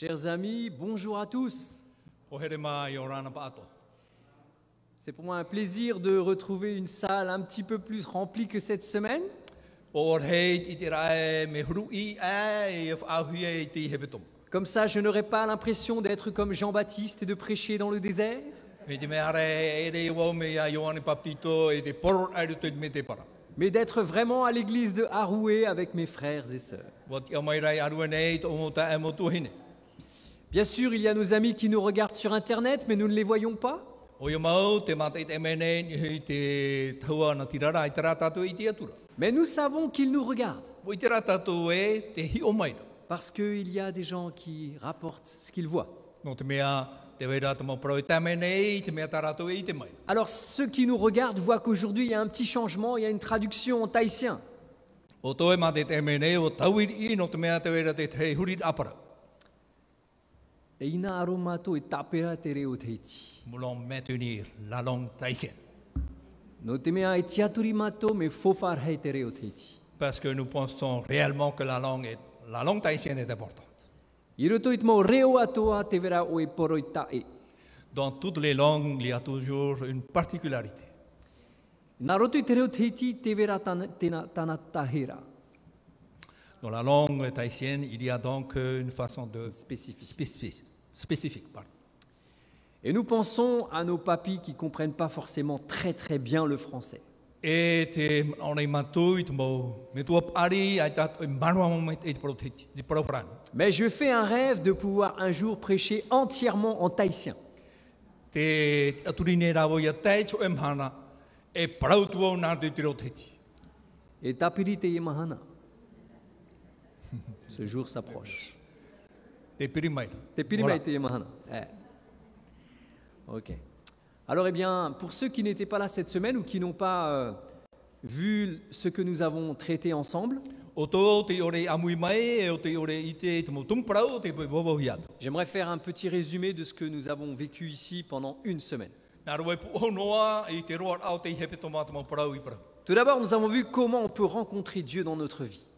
Chers amis, bonjour à tous. C'est pour moi un plaisir de retrouver une salle un petit peu plus remplie que cette semaine. E e e. Comme ça, je n'aurai pas l'impression d'être comme Jean-Baptiste et de prêcher dans le désert. Mais d'être vraiment à l'église de Haroué avec mes frères et sœurs. Bien sûr, il y a nos amis qui nous regardent sur Internet, mais nous ne les voyons pas. Mais nous savons qu'ils nous regardent, parce qu'il y a des gens qui rapportent ce qu'ils voient. Alors ceux qui nous regardent voient qu'aujourd'hui il y a un petit changement, il y a une traduction en tahitien. E e tapera te reo te iti. Mulong metuni la long taisien. No te mea e tiaturi mātou me fofarhei te reo te iti. Parce que nous pensons réellement que la langue, est, la langue tahitienne est importante. I roto i te mau reo atoa te vera o e poro i tae. Dans toutes les langues, il y a toujours une particularité. Nā roto i te reo te vera tana, tena, tana tahera. Dans la langue tahitienne, il y a donc euh, une façon de Spécifique. spécifique. Spécifique pardon. Et nous pensons à nos papis qui comprennent pas forcément très très bien le français. E te te me tua pari ai mo me te. Mais je fais un rêve de pouvoir un jour prêcher entièrement en tahitien. Te ne e e te. Et tapiri te yemahana. Ce jour s'approche. Voilà. yemahana. Eh. Ok. Alors, eh bien, pour ceux qui n'étaient pas là cette semaine ou qui n'ont pas euh, vu ce que nous avons traité ensemble, j'aimerais faire un petit résumé de ce que nous avons vécu ici pendant une semaine. Tout d'abord, nous avons vu comment on peut rencontrer Dieu dans notre vie.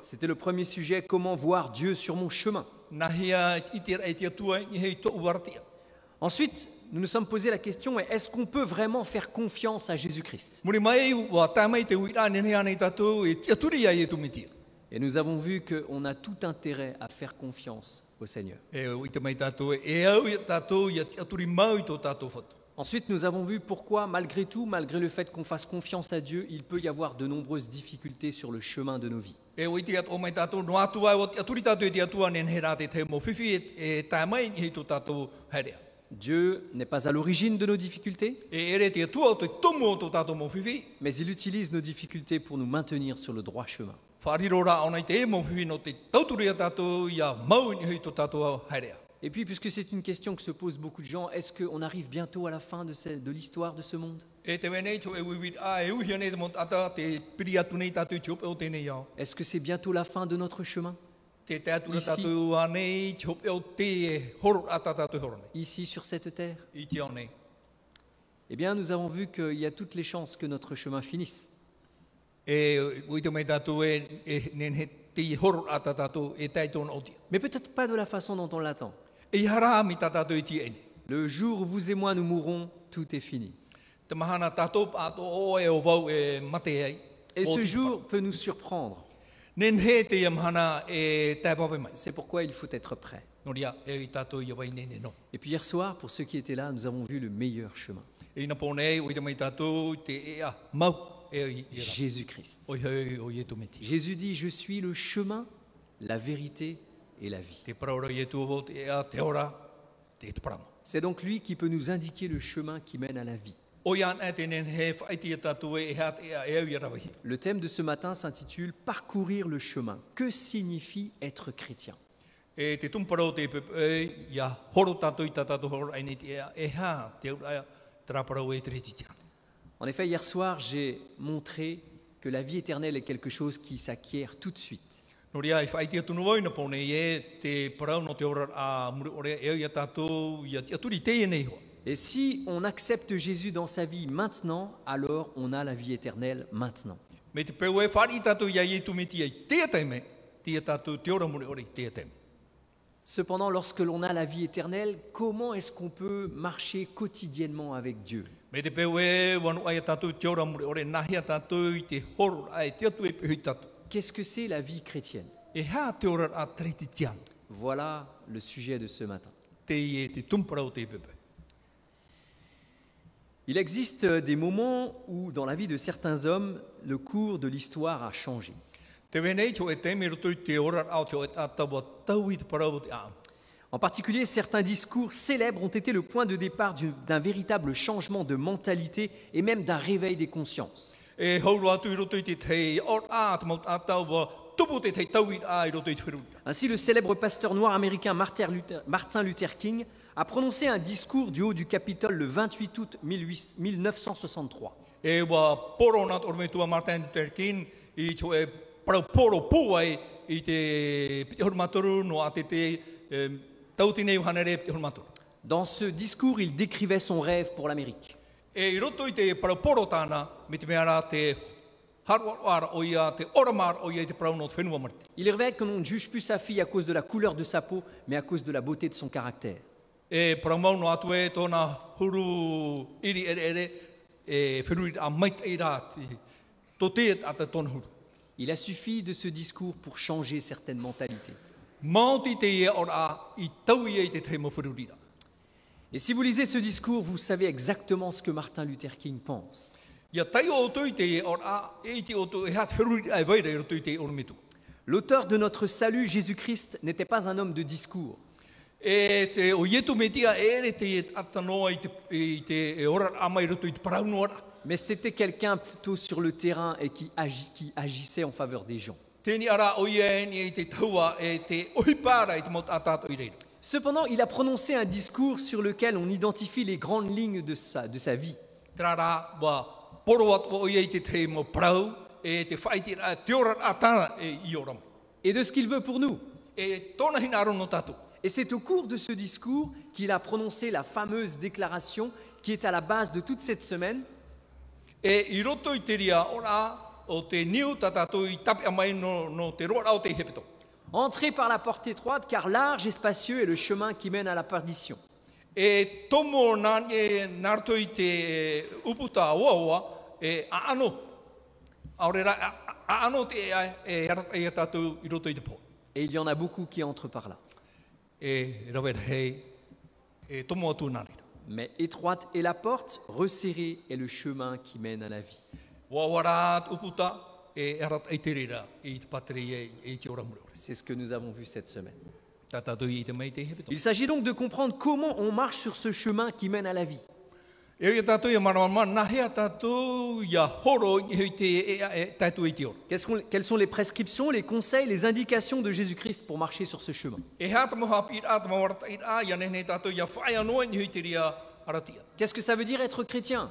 C'était le premier sujet, comment voir Dieu sur mon chemin. Ensuite, nous nous sommes posé la question, est-ce qu'on peut vraiment faire confiance à Jésus-Christ? Et nous avons vu qu'on a tout intérêt à faire confiance au Seigneur. Ensuite, nous avons vu pourquoi, malgré tout, malgré le fait qu'on fasse confiance à Dieu, il peut y avoir de nombreuses difficultés sur le chemin de nos vies. E e e. Dieu n'est pas à l'origine de nos difficultés, mais il utilise nos difficultés pour nous maintenir sur le droit chemin. Et puis, puisque c'est une question que se posent beaucoup de gens, est-ce qu'on arrive bientôt à la fin de, ce- de l'histoire de ce monde? E e e. Est-ce que c'est bientôt la fin de notre chemin? Ici. ici sur cette terre. Eh bien, nous avons vu qu'il y a toutes les chances que notre chemin finisse. Mais peut-être pas de la façon dont on l'attend. Le jour où vous et moi nous mourrons, tout est fini. E e. Et ce jour peut nous surprendre. E. C'est pourquoi il faut être prêt. Et puis hier soir, pour ceux qui étaient là, nous avons vu le meilleur chemin. Jésus-Christ. Jésus dit, je suis le chemin, la vérité et la vie. C'est donc lui qui peut nous indiquer le chemin qui mène à la vie. E e. Le thème de ce matin s'intitule Parcourir le chemin. Que signifie être chrétien? En effet, hier soir, j'ai montré que la vie éternelle est quelque chose qui s'acquiert tout de suite. I na pone e te te ora a muri ore e aturi te e nei hoa. Et si on accepte Jésus dans sa vie maintenant, alors on a la vie éternelle maintenant. Me te peu e whari tātou ia i tu miti ai tia teime, tia tātou te ora mure ore tia teime. Cependant, lorsque l'on a la vie éternelle, comment est-ce qu'on peut marcher quotidiennement avec Dieu? Me te peu e wanu ai tātou te ora mure ore nahia tātou i te horo ai te atu e pehui tātou. Qu'est-ce que c'est la vie chrétienne Voilà le sujet de ce matin. Il existe des moments où, dans la vie de certains hommes, le cours de l'histoire a changé. En particulier, certains discours célèbres ont été le point de départ du- d'un véritable changement de mentalité et même d'un réveil des consciences. E hauru atu i roto i te te or a te maut atawa tupu te te tau i a i roto i te whiru. Ainsi, le célèbre pasteur noir américain Martin Luther, King a prononcé un discours du haut du Capitole le 28 août 18 1963. E wa Martin Luther King i e parau poro pūai i te piti hormatoru no a te te tauti nei uhanere piti hormatoru. Dans ce discours, il décrivait son rêve pour l'Amérique. E i roto i te tāna me te mea rā te. Il révèle que l'on ne juge plus sa fille à cause de la couleur de sa peau, mais à cause de la beauté de son caractère. Il a suffi de ce discours pour changer certaines mentalités. Et si vous lisez ce discours, vous savez exactement ce que Martin Luther King pense. L'auteur de notre salut, Jésus-Christ, n'était pas un homme de discours. E te e. Mais c'était quelqu'un plutôt sur le terrain et qui, agi- qui agissait en faveur des gens. Cependant, il a prononcé un discours sur lequel on identifie les grandes lignes de sa, de sa vie. E e. Et de ce qu'il veut pour nous. E. Et c'est au cours de ce discours qu'il a prononcé la fameuse déclaration qui est à la base de toute cette semaine. Entrez par la porte étroite, car large et spacieux est le chemin qui mène à la perdition. Et il y en a beaucoup qui entrent par là. E e. Mais étroite est la porte, resserrée est le chemin qui mène à la vie. E e, e. C'est ce que nous avons vu cette semaine. Il s'agit donc de comprendre comment on marche sur ce chemin qui mène à la vie. Qu'est-ce Quelles sont les prescriptions, les conseils, les indications de Jésus-Christ pour marcher sur ce chemin? Qu'est-ce que ça veut dire être chrétien?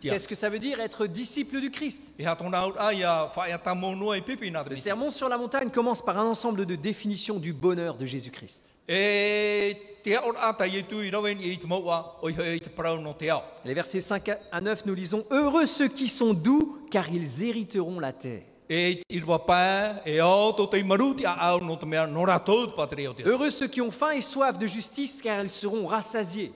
Qu'est-ce que ça veut dire être disciple du Christ? Le sermon sur la montagne commence par un ensemble de définitions du bonheur de Jésus-Christ. E. Les versets 5 à 9, nous lisons Heureux ceux qui sont doux, car ils hériteront la terre. Heureux ceux qui ont faim et soif de justice, car ils seront rassasiés.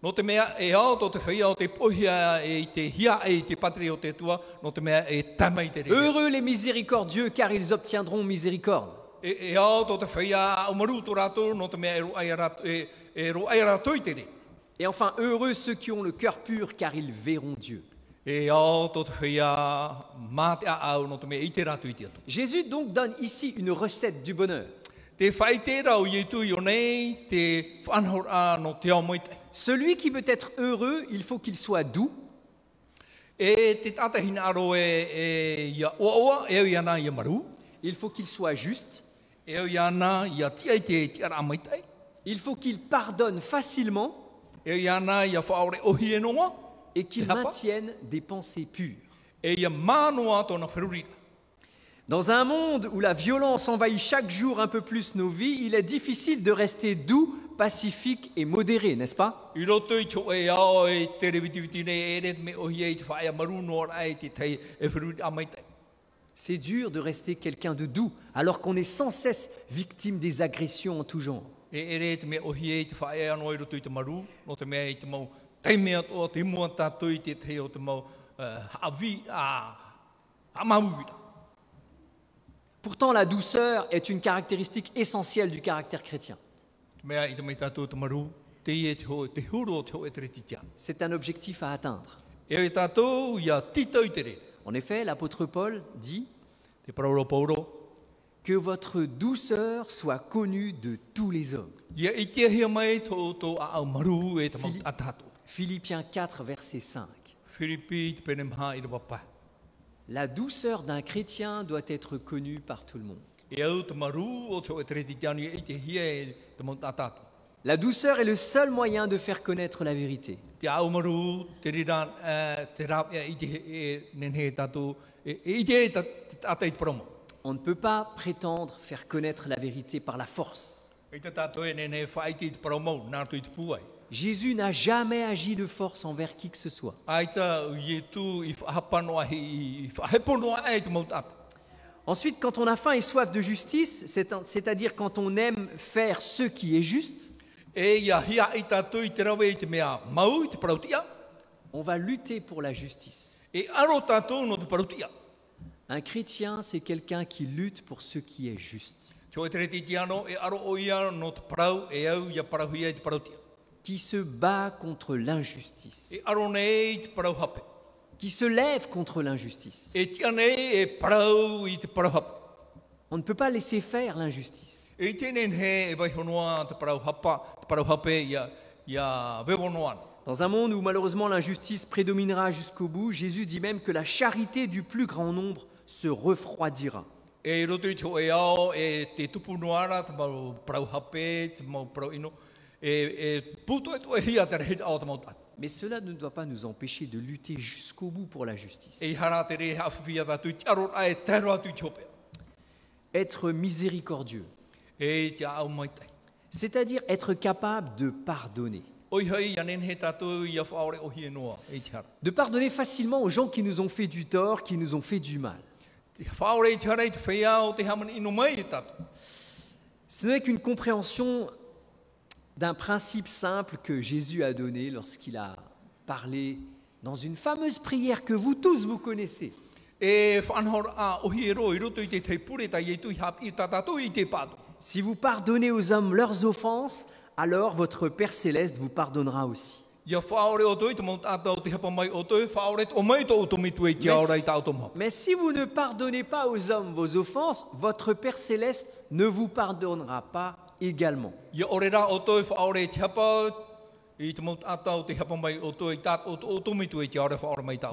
No te mea, e o tō te whaia o te pohia e i te hia e i te pateri o te tua, no te mea e tama i te rere. Heureux les miséricordieux, car ils obtiendront miséricorde. E, e o tō te whaia o maruto rātou, no te mea e roai rātou, e, e roai rātou i te re. Et enfin, heureux ceux qui ont le cœur pur, car ils verront Dieu. E. Jésus donc donne ici une recette du bonheur. Celui qui veut être heureux, il faut qu'il soit doux, il faut qu'il soit juste, il faut qu'il pardonne facilement. E ohi e et qu'il maintienne des pensées pures. Dans un monde où la violence envahit chaque jour un peu plus nos vies, il est difficile de rester doux pacifique et modéré, n'est-ce pas? C'est dur de rester quelqu'un de doux alors qu'on est sans cesse victime des agressions en tout genre. Pourtant, la douceur est une caractéristique essentielle du caractère chrétien. C'est un objectif à atteindre. E. En effet, l'apôtre Paul dit que votre douceur soit connue de tous les hommes. e. Philippiens 4, verset 5. Whiripi te pene maha i te wapa. La douceur d'un chrétien doit être connue par tout le monde. La douceur est le seul moyen de faire connaître la vérité. On ne peut pas prétendre faire connaître la vérité par la force. E. Jésus n'a jamais agi de force envers qui que ce soit. Ensuite, quand on a faim et soif de justice, c'est- c'est-à-dire quand on aime faire ce qui est juste, E on va lutter pour la justice. e. Un chrétien, c'est quelqu'un qui lutte pour ce qui est juste, e qui se bat contre l'injustice, Qui se lève contre l'injustice. On ne peut pas laisser faire l'injustice. Dans un monde où malheureusement l'injustice prédominera jusqu'au bout, Jésus dit même que la charité du plus grand nombre se refroidira. Mais cela ne doit pas nous empêcher de lutter jusqu'au bout pour la justice. E. Être miséricordieux, E c'est-à-dire être capable de pardonner. E. De pardonner facilement aux gens qui nous ont fait du tort, qui nous ont fait du mal. Ce n'est qu'une compréhension d'un principe simple que Jésus a donné lorsqu'il a parlé dans une fameuse prière que vous tous vous connaissez. E e. Si vous pardonnez aux hommes leurs offenses, alors votre Père céleste vous pardonnera aussi. Mais si vous ne pardonnez pas aux hommes vos offenses, votre Père céleste ne vous pardonnera pas également.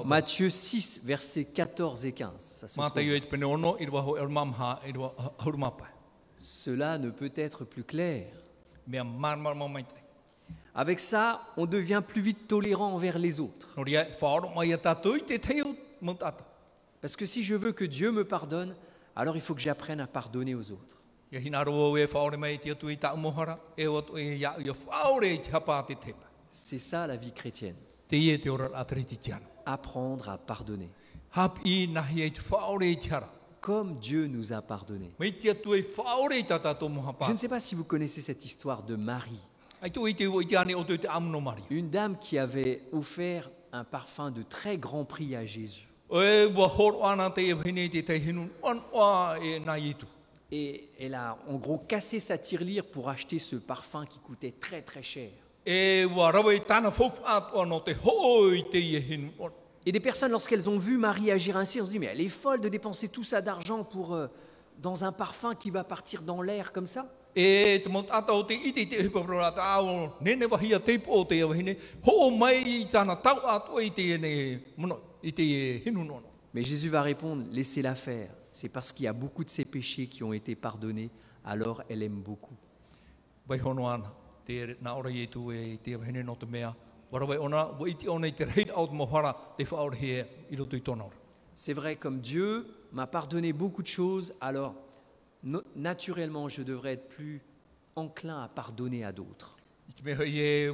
Matthieu 6, versets 14 et 15. Ça se Mā trouve. tai e. Cela ne peut être plus clair. Avec ça, on devient plus vite tolérant envers les autres. Parce que si je veux que Dieu me pardonne, alors il faut que j'apprenne à pardonner aux autres. Ia hina roa e whaore mai te atu i tā umohara, e o atu e ia, ia whaore i te hapa a te tepa. C'est ça la vie chrétienne. Te ie te ora a te reti tiano. Apprendre à pardonner. Hap i nahi e te whaore i te hara. Comme Dieu nous a pardonné. Mai te atu e whaore i Je ne sais pas si vous connaissez cette histoire de Marie, Ai tu i te ua i te ane o te te amuno mari. une dame qui avait offert un parfum de très grand prix à Jésus. O e ua horo ana te e hine te te hinu, an oa e nā i tu. Et elle a en gros cassé sa tirelire pour acheter ce parfum qui coûtait très très cher. E. Et des personnes, lorsqu'elles ont vu Marie agir ainsi, on se dit, mais elle est folle de dépenser tout ça d'argent pour, euh, dans un parfum qui va partir dans l'air comme ça. E. Mais Jésus va répondre, laissez-la faire. C'est parce qu'il y a beaucoup de ses péchés qui ont été pardonnés, alors elle aime beaucoup. C'est vrai, comme Dieu m'a pardonné beaucoup de choses, alors naturellement je devrais être plus enclin à pardonner à d'autres. E. E.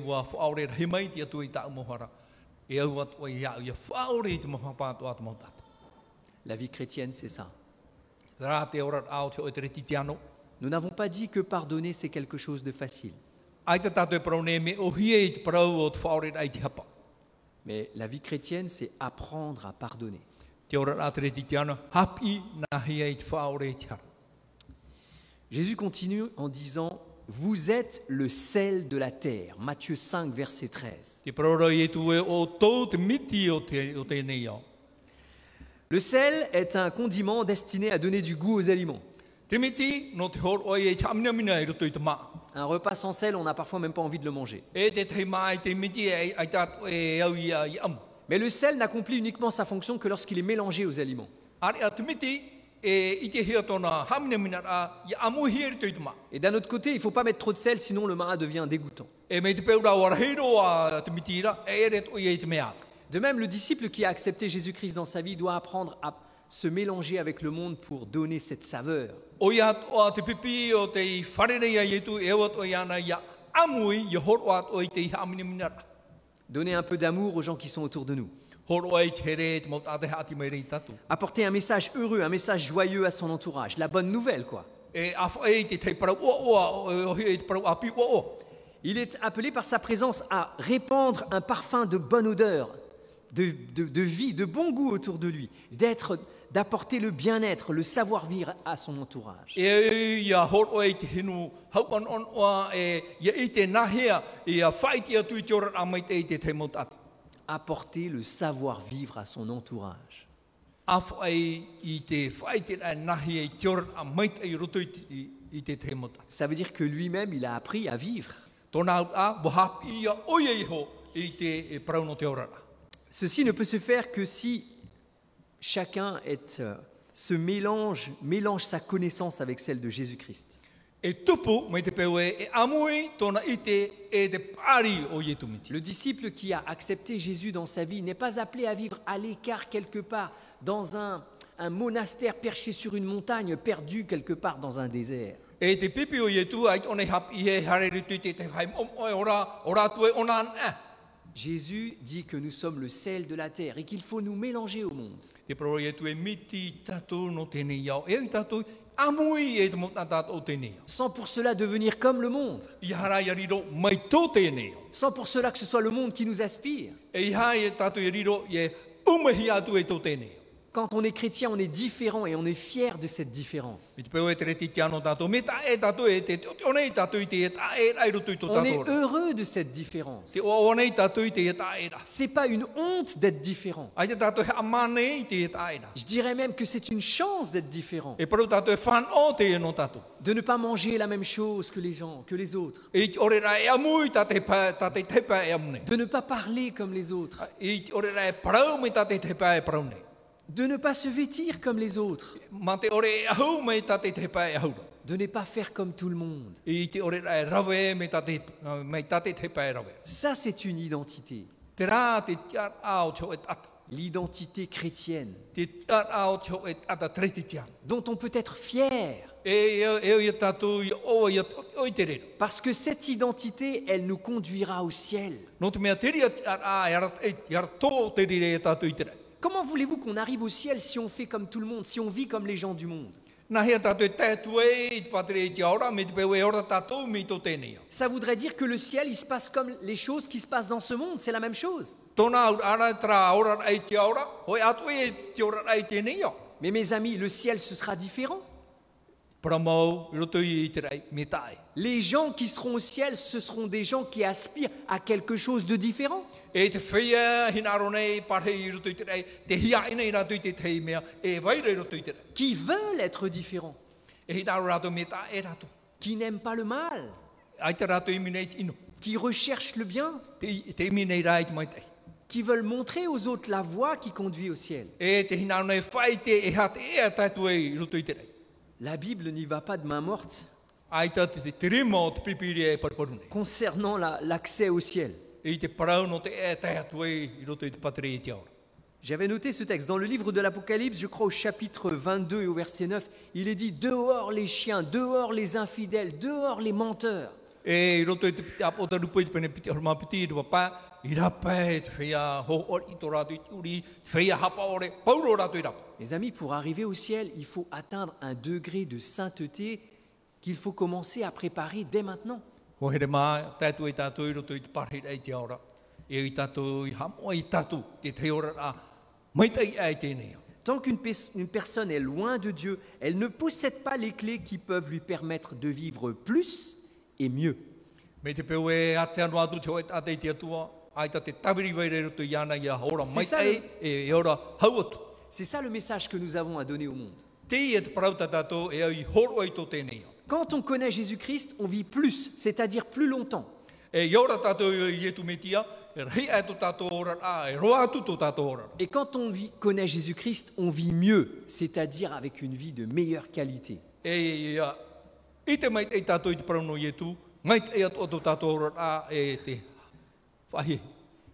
La vie chrétienne, c'est ça. Nous n'avons pas dit que pardonner, c'est quelque chose de facile. E. Mais la vie chrétienne, c'est apprendre à pardonner. Jésus continue en disant Vous êtes le sel de la terre. Matthieu 5, verset 13. Le sel est un condiment destiné à donner du goût aux aliments. Un repas sans sel, on n'a parfois même pas envie de le manger. Mais le sel n'accomplit uniquement sa fonction que lorsqu'il est mélangé aux aliments. Are a te miti e i te hia tōna hamina mina a i amu hia i te maa. Et d'un autre côté, il ne faut pas mettre trop de sel, sinon le marin devient dégoûtant. De même, le disciple qui a accepté Jésus-Christ dans sa vie doit apprendre à se mélanger avec le monde pour donner cette saveur. Donner un peu d'amour aux gens qui sont autour de nous. Apporter un message heureux, un message joyeux à son entourage. La bonne nouvelle, quoi. Il est appelé par sa présence à répandre un parfum de bonne odeur, de, de- de vie, de bon goût autour de lui, d'être, d'apporter le bien-être, le savoir-vivre à son entourage. E e ate. Apporter le savoir-vivre à son entourage. Ça veut dire que lui-même, il a appris à vivre. E. Ceci ne peut se faire que si chacun est, euh, se mélange, mélange sa connaissance avec celle de Jésus-Christ. E e, e e. Le disciple qui a accepté Jésus dans sa vie n'est pas appelé à vivre à l'écart quelque part, dans un, un monastère perché sur une montagne, perdu quelque part dans un désert. Jésus dit que nous sommes le sel de la terre et qu'il faut nous mélanger au monde. E. E e. Sans pour cela devenir comme le monde. Sans pour cela que ce soit le monde qui nous aspire. Quand on est chrétien, on est différent et on est fier de cette différence. E e e On est heureux de cette différence. C'est pas une honte d'être différent. Je dirais même que c'est une chance d'être différent. De ne pas manger la même chose que les gens, que les autres. De ne pas parler comme les autres. De ne pas se vêtir comme les autres. Te ore te. De ne pas faire comme tout le monde. I te ore ra rawe me ta te, me ta te tepa rawe. Ça, c'est une identité. Te rā te tiar ao teo e tata. L'identité chrétienne, Te tiar ao teo e tata treti tian. dont on peut être fier. E e e i te rero. Parce que cette identité, elle nous conduira au ciel. No te mea te ria tiar a e ara, e, i ara tō te rire e tatu i te rei. Comment voulez-vous qu'on arrive au ciel si on fait comme tout le monde, si on vit comme les gens du monde? Ça voudrait dire que le ciel, il se passe comme les choses qui se passent dans ce monde, c'est la même chose. E. Mais mes amis, le ciel, ce sera différent. Les gens qui seront au ciel, ce seront des gens qui aspirent à quelque chose de différent. Qui veulent être différents, qui n'aiment pas le mal, qui recherchent le bien, qui veulent montrer aux autres la voie qui conduit au ciel? La Bible n'y va pas de main morte. E concernant la- l'accès au ciel. E te parau no te e e te aora. J'avais noté ce texte dans le livre de l'Apocalypse, je crois au chapitre 22 et au verset 9, il est dit dehors les chiens, dehors les infidèles, dehors les menteurs. Te pene piti horma piti te ho uri, hapa ore, pauro. Mes amis, pour arriver au ciel, il faut atteindre un degré de sainteté qu'il faut commencer à préparer dès maintenant. Ho here mā, tātou i tātou i roto i te parhira i te aora. E i tātou i hamoa i tātou, te te ora rā, maitai ai tēnei. Tant qu'une pers- une personne est loin de Dieu, elle ne possède pas les clés qui peuvent lui permettre de vivre plus et mieux. E a a C'est ça, ai, e e ça le message que nous avons à donner au monde. E e. Quand on connaît Jésus-Christ, on vit plus, c'est-à-dire plus longtemps. E tātou i e tu metia, e e. Et quand on vit- connaît Jésus-Christ, on vit mieux, c'est-à-dire avec une vie de meilleure qualité.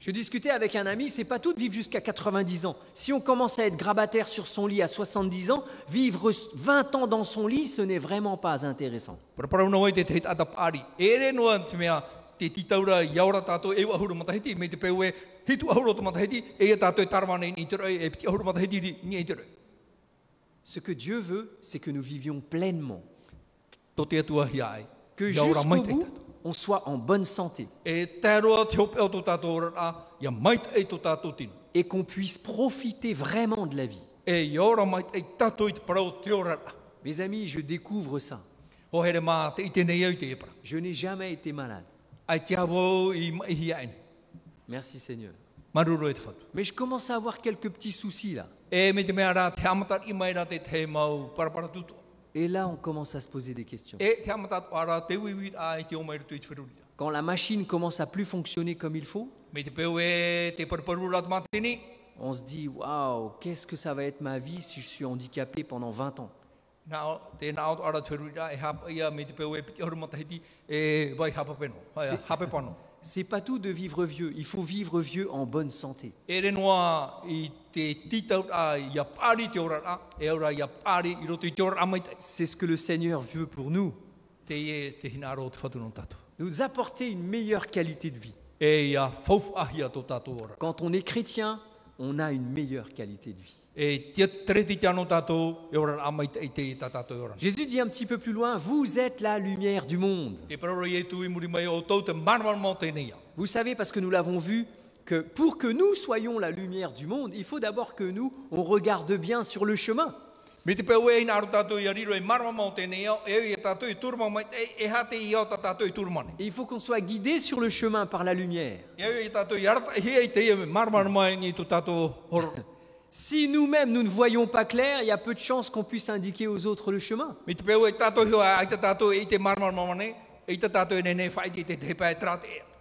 Je discutais avec un ami, c'est pas tout de vivre jusqu'à 90 ans. Si on commence à être grabataire sur son lit à 70 ans, vivre 20 ans dans son lit, ce n'est vraiment pas intéressant. Ce que Dieu veut, c'est que nous vivions pleinement, que jusqu'au bout. On soit en bonne santé E et qu'on puisse profiter vraiment de la vie. E. Mes amis, je découvre ça. Je n'ai jamais été malade. Merci Seigneur. E. Mais je commence à avoir quelques petits soucis là. Et là, on commence à se poser des questions. Quand la machine commence à plus fonctionner comme il faut, on se dit waouh, qu'est-ce que ça va être ma vie si je suis handicapé pendant 20 ans? C'est pas tout de vivre vieux, il faut vivre vieux en bonne santé. E. C'est ce que le Seigneur veut pour nous, e nous apporter une meilleure qualité de vie. E. Quand on est chrétien, on a une meilleure qualité de vie. Jésus dit un petit peu plus loin, vous êtes la lumière du monde. Vous savez, parce que nous l'avons vu, que pour que nous soyons la lumière du monde, il faut d'abord que nous, on regarde bien sur le chemin. Et il faut qu'on soit guidé sur le chemin par la lumière. Si nous-mêmes, nous ne voyons pas clair, il y a peu de chances qu'on puisse indiquer aux autres le chemin.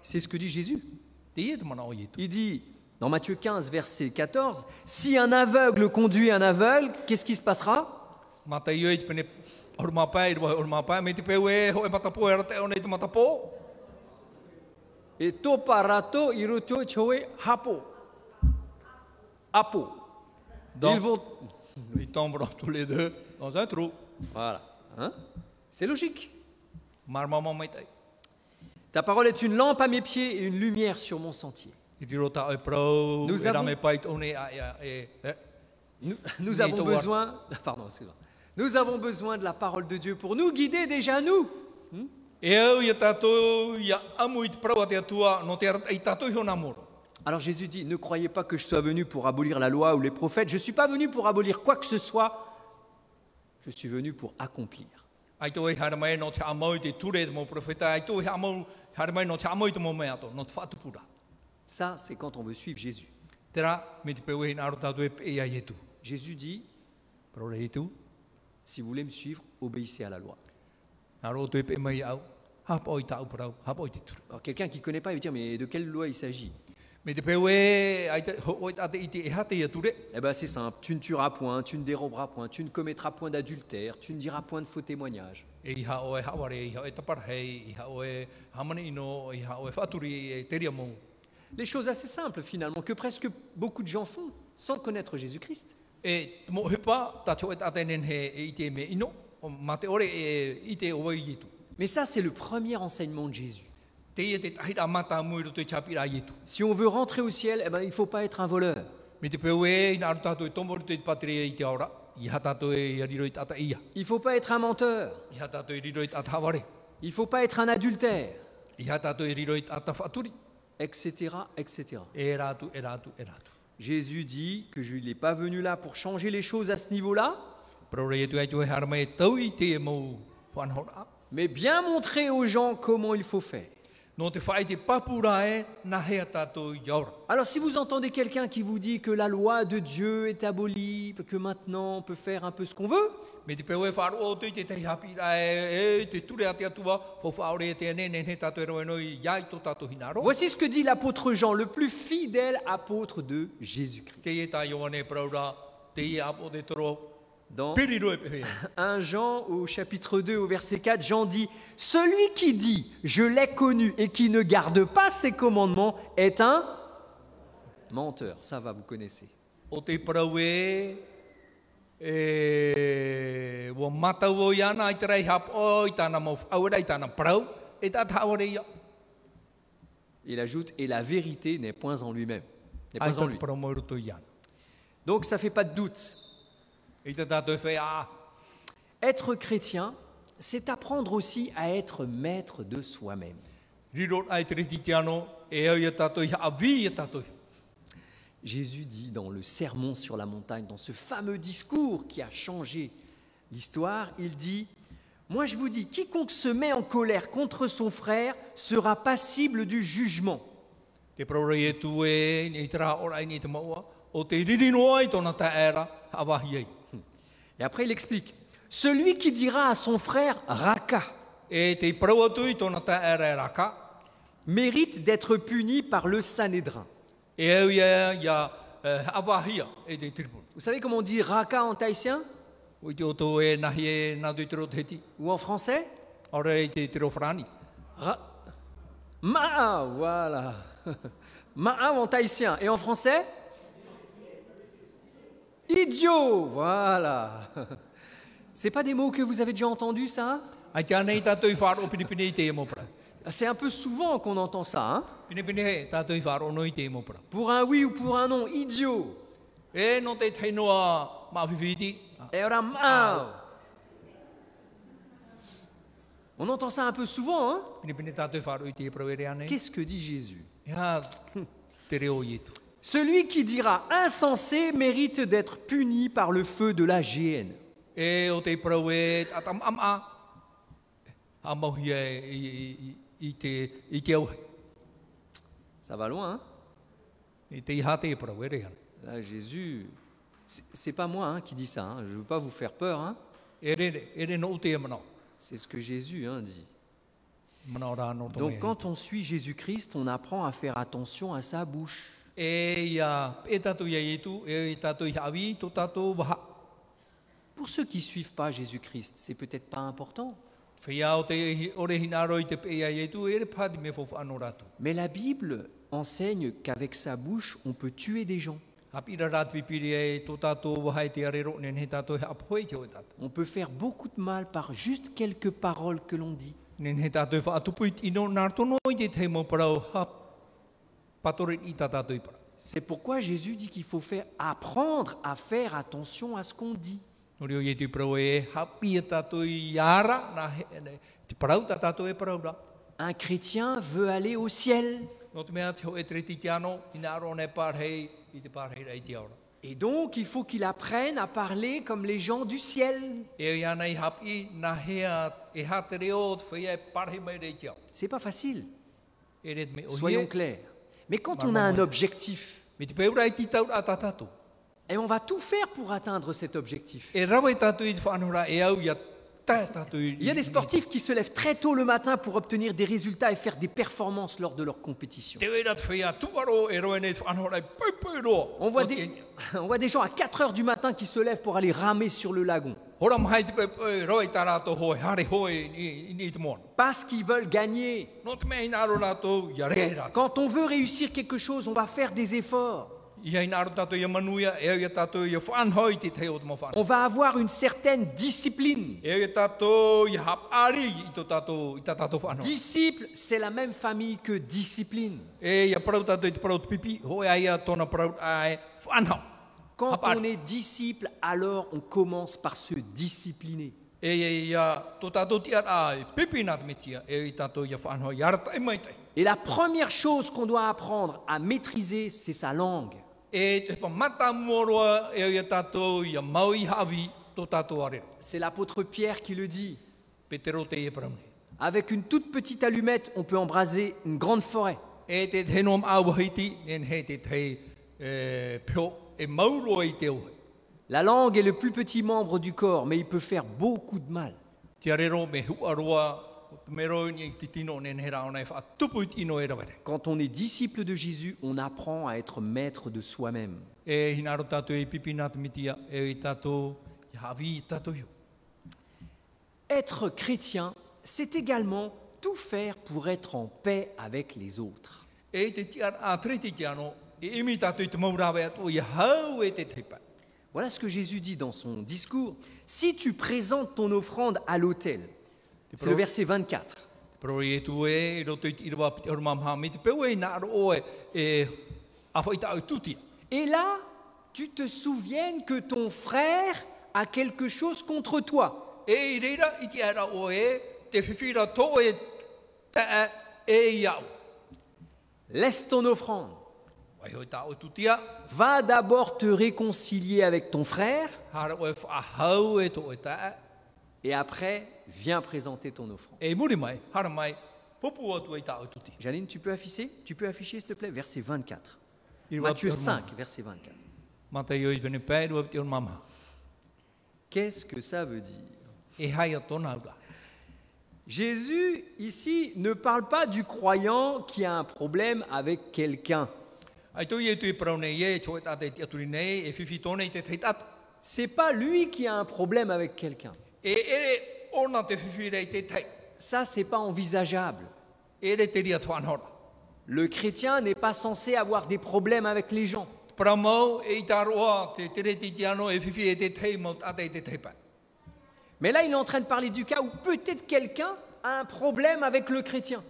C'est ce que dit Jésus. Il dit, dans Matthieu 15, verset 14, si un aveugle conduit un aveugle, qu'est-ce qui se passera? Et toparato iroto choe hapo. Apo. Ils vont... ils tomberont tous les deux dans un trou. Voilà. Hein? C'est logique. Ta parole est une lampe à mes pieds et une lumière sur mon sentier. Nous avons- e. Nous, avons besoin... Pardon. Nous avons besoin de la parole de Dieu pour nous guider déjà nous. E Alors Jésus dit, ne croyez pas que je sois venu pour abolir la loi ou les prophètes. Je ne suis pas venu pour abolir quoi que ce soit. Je suis venu pour accomplir. Ça, c'est quand on veut suivre Jésus. E e e. Jésus dit, si vous voulez me suivre, obéissez à la loi. Alors quelqu'un qui ne connaît pas, il va dire, mais de quelle loi il s'agit? E, e a ture, Eh bien c'est simple, tu ne tueras point, tu ne déroberas point, tu ne commettras point d'adultère, tu ne diras point de faux témoignage. e iha o e haware, iha o e taparhei, iha o e hamane ino, iha o e whaturi e teria mou. Les choses assez simples finalement, que presque beaucoup de gens font, sans connaître Jésus-Christ. E e e e. Mais ça, c'est le premier enseignement de Jésus. Etu. Si on veut rentrer au ciel, eh ben, il ne faut pas être un voleur. E, e e. Il ne faut pas être un menteur. E. Il ne faut pas être un adultère, e etc., etc. E e e. Jésus dit que je n'est pas venu là pour changer les choses à ce niveau-là, e e e mais bien montrer aux gens comment il faut faire. Alors si vous entendez quelqu'un qui vous dit que la loi de Dieu est abolie, que maintenant on peut faire un peu ce qu'on veut, e e, e e e hinaro. voici ce que dit l'apôtre Jean, le plus fidèle apôtre de Jésus-Christ. Dans piri roe pehe. 1 Jean au chapitre 2 au verset 4, Jean dit, Celui qui dit, je l'ai connu et qui ne garde pas ses commandements est un menteur. Ça va, vous connaissez. Il ajoute, et la vérité n'est point en lui-même. Donc ça fait pas de doute. Être chrétien, c'est apprendre aussi à être maître de soi-même. ia tātou. Jésus dit dans le Sermon sur la montagne, dans ce fameux discours qui a changé l'histoire, il dit, Moi je vous dis, quiconque se met en colère contre son frère sera passible du jugement. Et après il explique, Celui qui dira à son frère, Raka, mérite d'être puni par le Sanhédrin. e uh, e tribun. Vous savez comment on dit Raka en tahitien? Ou en français? Ra- Ma'a, voilà. Ma'a en tahitien. Et en français? Idiot, voilà. C'est pas des mots que vous avez déjà entendus, ça te e mopra. C'est un peu souvent qu'on entend ça, hein? Pour un oui ou pour un non, idiot. E Et ora ma'au. On entend ça un peu souvent, hein? Qu'est-ce que dit Jésus? Celui qui dira insensé mérite d'être puni par le feu de la géhenne. E e e auhe. Ça va loin, hein? Là, Jésus, c'est pas moi hein, qui dis ça, hein, je ne veux pas vous faire peur, hein, c'est ce que Jésus dit. Donc quand on suit Jésus-Christ, on apprend à faire attention à sa bouche. E e e. Pour ceux qui ne suivent pas Jésus-Christ, c'est peut-être pas important. Mais la Bible enseigne qu'avec sa bouche, on peut tuer des gens. On peut faire beaucoup de mal par juste quelques paroles que l'on dit. C'est pourquoi Jésus dit qu'il faut faire apprendre à faire attention à ce qu'on dit. E. Un chrétien veut aller au ciel. Et donc, il faut qu'il apprenne à parler comme les gens du ciel. E e. C'est pas facile, soyons clairs. Mais quand on a un objectif, et on va tout faire pour atteindre cet objectif. E. Il y a des sportifs qui se lèvent très tôt le matin pour obtenir des résultats et faire des performances lors de leur compétition. Voit, des, on voit des gens à 4 heures du matin qui se lèvent pour aller ramer sur le lagon. Parce qu'ils veulent gagner. Quand on veut réussir quelque chose, on va faire des efforts. On va avoir une certaine discipline. Disciple, c'est la même famille que discipline. Quand on est disciple, alors on commence par se discipliner. Et la première chose qu'on doit apprendre à maîtriser, c'est sa langue. C'est l'apôtre Pierre qui le dit. Avec une toute petite allumette, on peut embraser une grande forêt. La langue est le plus petit membre du corps, mais il peut faire beaucoup de mal. E. Quand on est disciple de Jésus, on apprend à être maître de soi-même. E e. Être chrétien, c'est également tout faire pour être en paix avec les autres. E e e. Voilà ce que Jésus dit dans son discours. Si tu présentes ton offrande à l'autel, c'est le verset 24. Pero i e tu e, i roto i te irawa piti aru mamha, mi te peu e nā aro oe, e awha i tāu tutia. Et là, tu te souviennes que ton frère a quelque chose contre toi. E e, e e. Laisse ton offrande. Va d'abord te réconcilier avec ton frère et après, viens présenter ton offrande. Janine, tu peux afficher? Tu peux afficher, s'il te plaît, verset 24. I rua Matthieu te orma. 5, verset 24. Mata i oi vene pēr ua te mama. Qu'est-ce que ça veut dire? Jésus, ici, ne parle pas du croyant qui a un problème avec quelqu'un. C'est pas lui qui a un problème avec quelqu'un. Ça, c'est pas envisageable. Le chrétien n'est pas censé avoir des problèmes avec les gens. Mais là, il est en train de parler du cas où peut-être quelqu'un a un problème avec le chrétien.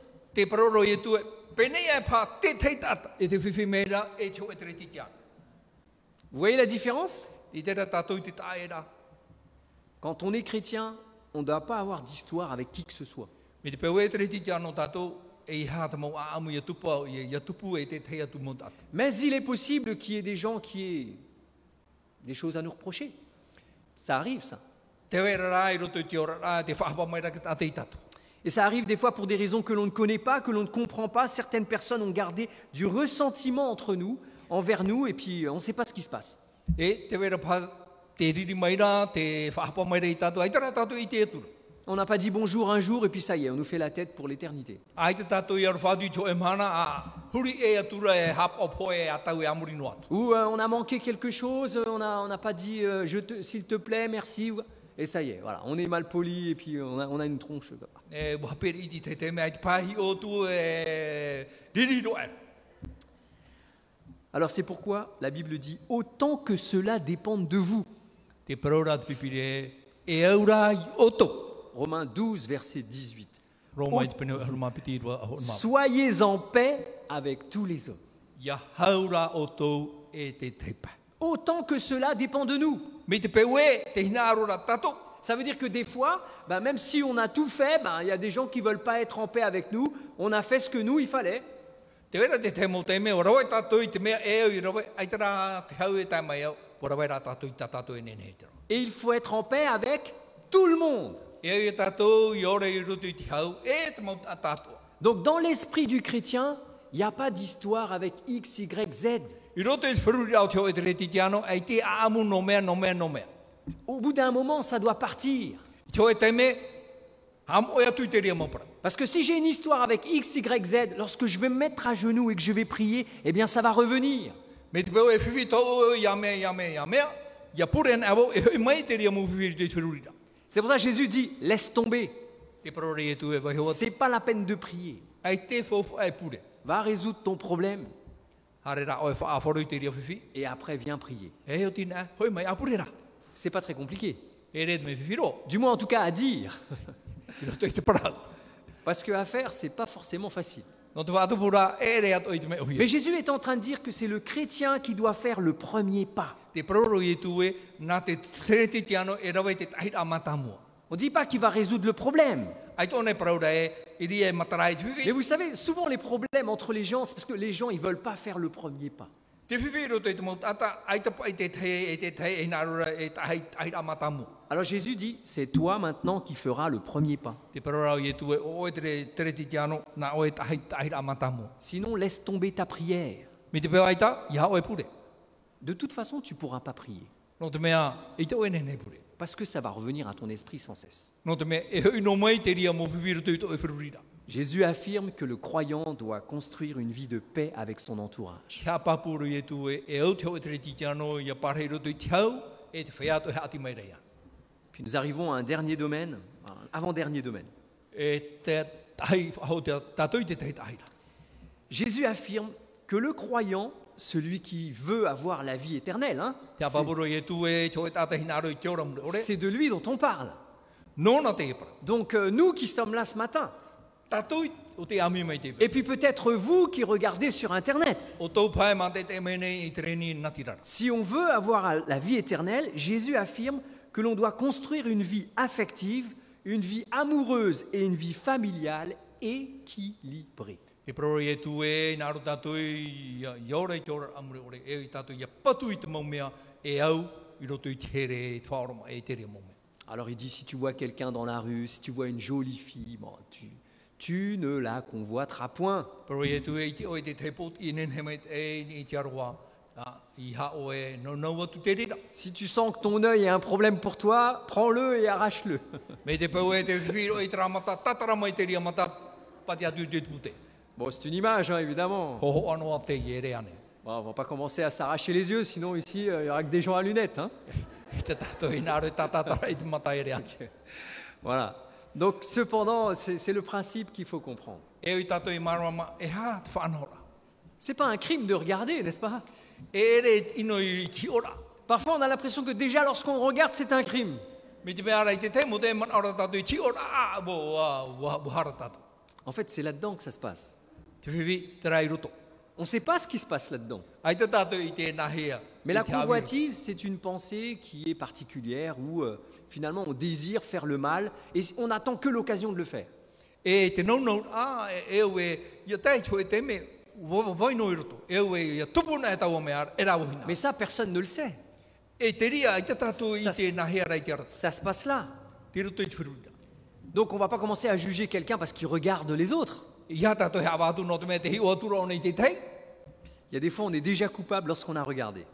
E e, e. Vous voyez la différence? Quand on est chrétien, on ne doit pas avoir d'histoire avec qui que ce soit. Mais il est possible qu'il y ait des gens qui aient des choses à nous reprocher. Ça arrive, ça. Et ça arrive des fois pour des raisons que l'on ne connaît pas, que l'on ne comprend pas. Certaines personnes ont gardé du ressentiment entre nous, envers nous, et puis euh, on ne sait pas ce qui se passe. On n'a pas dit bonjour un jour, et puis ça y est, on nous fait la tête pour l'éternité. E e e. Ou euh, on a manqué quelque chose, on n'a on n'a pas dit euh, s'il te plaît, merci, ou- et ça y est, voilà, on est mal poli, et puis on a, on a une tronche. Alors c'est pourquoi la Bible dit autant que cela dépende de vous. E. Romains 12, verset 18. Roma i te pene aruma piti i rua ahon maa. Soyez en paix avec tous les hommes. Autant que cela dépend de nous. Ça veut dire que des fois, ben, même si on a tout fait, ben, il y a des gens qui veulent pas être en paix avec nous. On a fait ce que nous, il fallait. Et il faut être en paix avec tout le monde. E e. Donc dans l'esprit du chrétien, il n'y a pas d'histoire avec X, Y, Z. Au bout d'un moment, ça doit partir. Maupara. Parce que si j'ai une histoire avec X, Y, Z, lorsque je vais me mettre à genoux et que je vais prier, eh bien ça va revenir. C'est pour ça que Jésus dit, laisse tomber. E e vai hoa, C'est pas la peine de prier. ai pure. Va résoudre ton problème. Et après viens prier. E. C'est pas très compliqué. E. Du moins en tout cas à dire. Parce que à faire, c'est pas forcément facile. E. Mais Jésus est en train de dire que c'est le chrétien qui doit faire le premier pas. E, e. On ne dit pas qu'il va résoudre le problème. E, e Mais vous savez, souvent les problèmes entre les gens, c'est parce que les gens, ils veulent pas faire le premier pas. Alors Jésus dit, c'est toi maintenant qui feras le premier pas. Sinon, laisse tomber ta prière. De toute façon, tu pourras pas prier. Parce que ça va revenir à ton esprit sans cesse. E e. Jésus affirme que le croyant doit construire une vie de paix avec son entourage. E. Puis nous arrivons à un dernier domaine, un avant-dernier domaine. Jésus affirme que le croyant, celui qui veut avoir la vie éternelle, hein, e c'est de lui dont on parle. Donc euh, nous qui sommes là ce matin, et puis peut-être vous qui regardez sur Internet, si on veut avoir la vie éternelle, Jésus affirme que l'on doit construire une vie affective, une vie amoureuse et une vie familiale équilibrée. Alors il dit, si tu vois quelqu'un dans la rue, si tu vois une jolie fille, bon, tu, tu ne la convoiteras point. A. Si tu sens que ton œil est un problème pour toi, prends-le et arrache-le. Bon, c'est une image, hein, évidemment. Bon, on va pas commencer à s'arracher les yeux, sinon ici, euh, il y aura que des gens à lunettes. hein. Voilà. Donc, cependant, c'est c'est le principe qu'il faut comprendre. C'est pas un crime de regarder, n'est-ce pas? Parfois, on a l'impression que déjà, lorsqu'on regarde, c'est un crime. En fait, c'est là-dedans que ça se passe. On ne sait pas ce qui se passe là-dedans. Te nahea. Mais la convoitise, c'est une pensée qui est particulière où euh, finalement on désire faire le mal et on n'attend que l'occasion de le faire. E e e. Mais ça, personne ne le sait. Ça se passe là. Donc on va pas commencer à juger quelqu'un parce qu'il regarde les autres. Il y a des fois, on est déjà coupable lorsqu'on a regardé.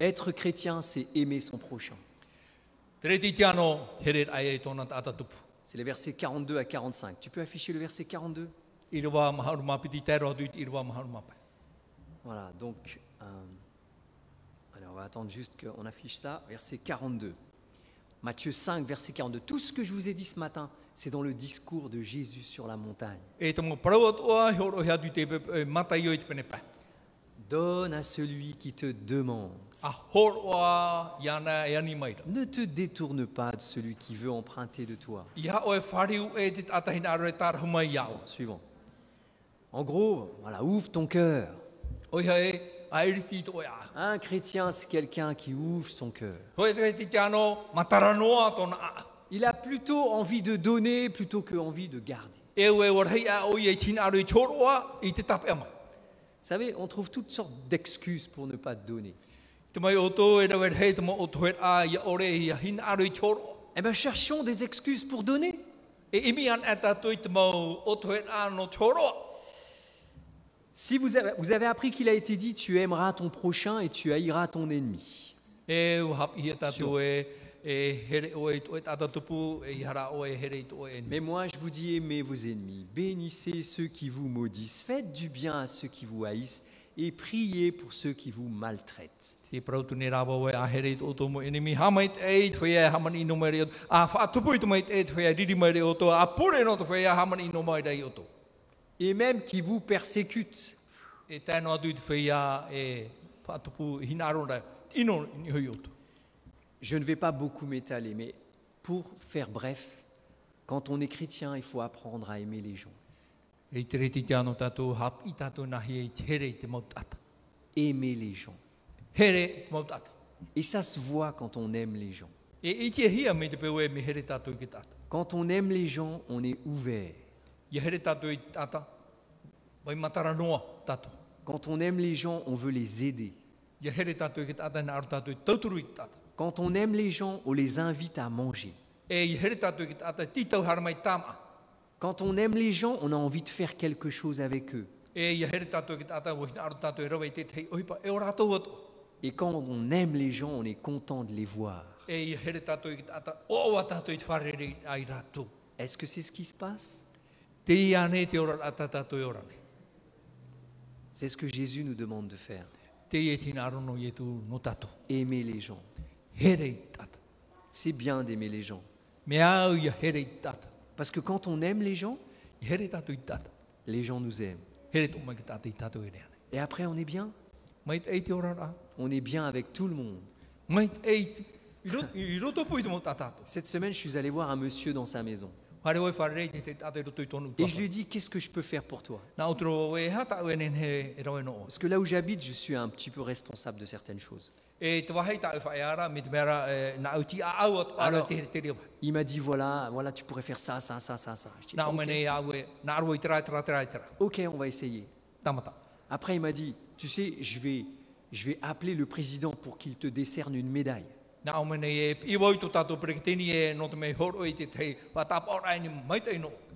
Être chrétien, c'est aimer son prochain. C'est les versets 42 à 45. Tu peux afficher le verset 42 I rewa maharu mapiti tero atu i te i rewa maharu mapai. Voilà, donc, euh, allez, on va attendre juste qu'on affiche ça, verset 42. Matthieu 5, verset 42. Tout ce que je vous ai dit ce matin, c'est dans le discours de Jésus sur la montagne. E e pai. Donne à celui qui te demande. E. Ne te détourne pas de celui qui veut emprunter de toi. E. Suivant. En gros, voilà, ouvre ton cœur. Un chrétien, c'est quelqu'un qui ouvre son cœur. Il a plutôt envie de donner plutôt que envie de garder. E e. Vous savez, on trouve toutes sortes d'excuses pour ne pas donner. E. Eh bien, cherchons des excuses pour donner. Si vous avez, vous avez appris qu'il a été dit, tu aimeras ton prochain et tu haïras ton ennemi. E e e, e e e e e e. Mais moi, je vous dis, aimez vos ennemis, bénissez ceux qui vous maudissent, faites du bien à ceux qui vous haïssent et priez pour ceux qui vous maltraitent. E e et même qui vous persécutent. Je ne vais pas beaucoup m'étaler, mais pour faire bref, quand on est chrétien, il faut apprendre à aimer les gens. Aimer les gens. Et ça se voit quand on aime les gens. E. Quand on aime les gens, on est ouvert. Quand on aime les gens, on veut les aider. Quand on aime les gens, on les invite à manger. Quand on aime les gens, on a envie de faire quelque chose avec eux. Et quand on aime les gens, on est content de les voir. Est-ce que c'est ce qui se passe? C'est ce que Jésus nous demande de faire. Aimer les gens. C'est bien d'aimer les gens. Parce que quand on aime les gens, les gens nous aiment. Et après, on est bien? On est bien avec tout le monde. Cette semaine, je suis allé voir un monsieur dans sa maison. Et je lui ai dit, qu'est-ce que je peux faire pour toi? Parce que là où j'habite, je suis un petit peu responsable de certaines choses. E e e, Alors-. Il m'a dit, voilà, voilà, tu pourrais faire ça, ça, ça, ça, ça. Nā ok. e e, on va essayer. Après, il m'a dit, tu sais, je vais, je vais appeler le président pour qu'il te décerne une médaille. E, e.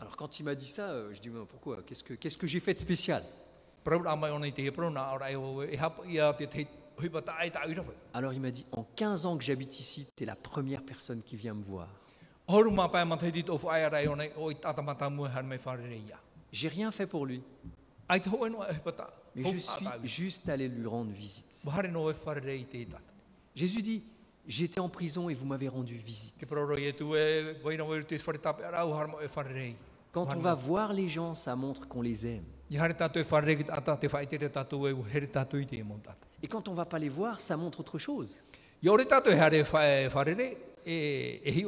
Alors quand il m'a dit ça, euh, je dis, mais pourquoi Qu'est-ce que, qu'est-ce que j'ai fait de spécial Rawe. Alors il m'a dit, en 15 ans que j'habite ici, tu es la première personne qui vient me voir. J'ai rien fait pour lui, mais je suis juste allé lui rendre visite. Jésus dit, j'étais en prison et vous m'avez rendu visite. Quand on va voir les gens, ça montre qu'on les aime. E e e. Et quand on va pas les voir, ça montre autre chose. E e, e e.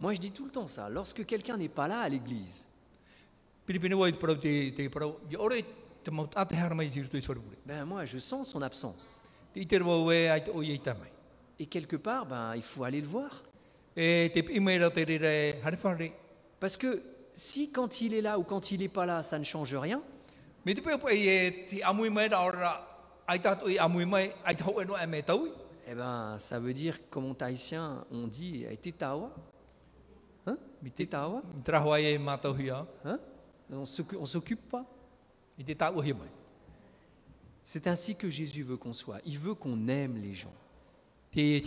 Moi, je dis tout le temps ça. Lorsque quelqu'un n'est pas là à l'église, tu ben moi, je sens son absence. Tamai. Et quelque part, ben, il faut aller le voir. E. Parce que si quand il est là ou quand il n'est pas là, ça ne change rien, Me te peo eh ben, ça veut dire, comme on tahitien, on dit, eh, tetawa. Hein? Hia, hein? On s'occu- on s'occupe pas. C'est ainsi que Jésus veut qu'on soit. Il veut qu'on aime les gens. E.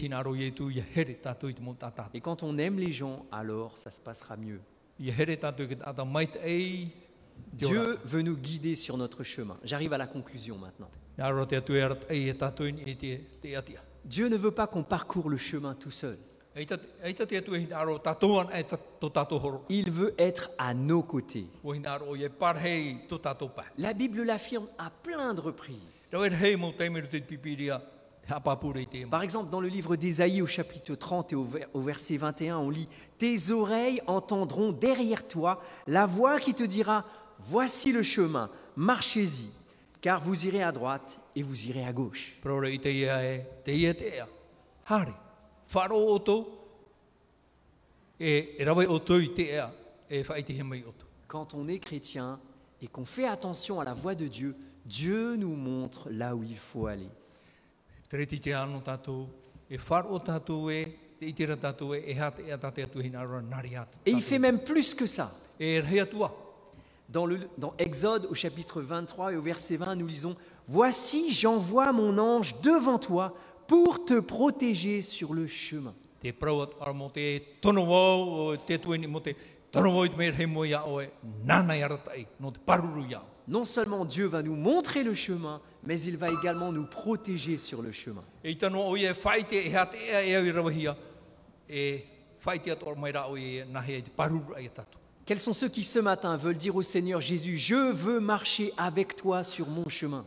Et quand on aime les gens, alors ça se passera mieux. Dieu veut nous guider sur notre chemin. J'arrive à la conclusion maintenant. Dieu ne veut pas qu'on parcourt le chemin tout seul. Il veut être à nos côtés. La Bible l'affirme à plein de reprises. Par exemple, dans le livre d'Ésaïe au chapitre 30 et au verset 21, on lit Tes oreilles entendront derrière toi la voix qui te dira Voici le chemin, marchez-y, car vous irez à droite et vous irez à gauche. E, e, e. Quand on est chrétien et qu'on fait attention à la voix de Dieu, Dieu nous montre là où il faut aller. Et il fait même plus que ça. Dans, le, dans Exode au chapitre 23 et au verset 20, nous lisons Voici, j'envoie mon ange devant toi pour te protéger sur le chemin. Non seulement Dieu va nous montrer le chemin, mais il va également nous protéger sur le chemin. Quels sont ceux qui ce matin veulent dire au Seigneur Jésus, je veux marcher avec toi sur mon chemin.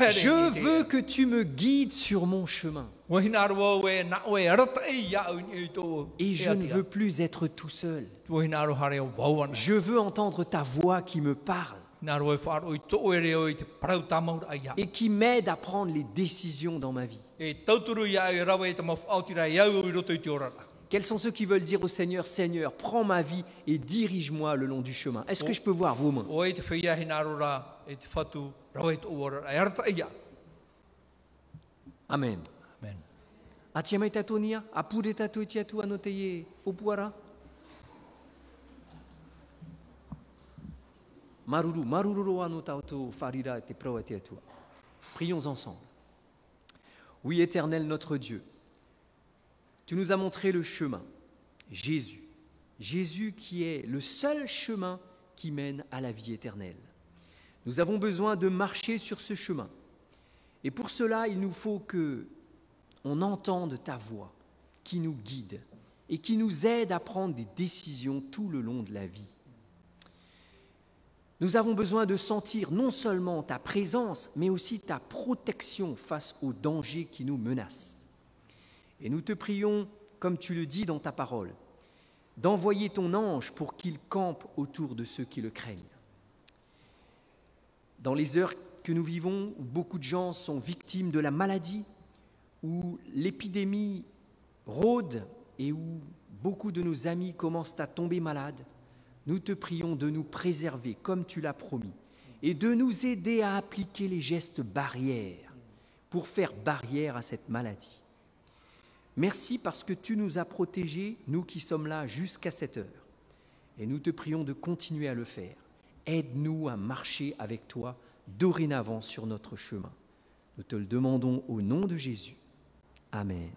Je veux que tu me guides sur mon chemin. Et je ne veux plus être tout seul. Je veux entendre ta voix qui me parle et qui m'aide à prendre les décisions dans ma vie. E. Quels sont ceux qui veulent dire au Seigneur, Seigneur, prends ma vie et dirige-moi le long du chemin Est-ce que je peux voir vos mains? e e. Amen. Amen. Atia mai tātou nia, a pure tātou i tia tu ano te ie opuara? Maruru, marururo ano tātou wharira te prau te atua. Prions ensemble. Oui, éternel notre Dieu, tu nous as montré le chemin, Jésus. Jésus qui est le seul chemin qui mène à la vie éternelle. Nous avons besoin de marcher sur ce chemin. Et pour cela, il nous faut que on entende ta voix qui nous guide et qui nous aide à prendre des décisions tout le long de la vie. Nous avons besoin de sentir non seulement ta présence, mais aussi ta protection face aux dangers qui nous menacent. Et nous te prions, comme tu le dis dans ta parole, d'envoyer ton ange pour qu'il campe autour de ceux qui le craignent. Dans les heures que nous vivons, où beaucoup de gens sont victimes de la maladie, où l'épidémie rôde et où beaucoup de nos amis commencent à tomber malades, nous te prions de nous préserver comme tu l'as promis et de nous aider à appliquer les gestes barrières pour faire barrière à cette maladie. Merci parce que tu nous as protégés, nous qui sommes là jusqu'à cette heure. Et nous te prions de continuer à le faire. Aide-nous à marcher avec toi dorénavant sur notre chemin. Nous te le demandons au nom de Jésus. Amen.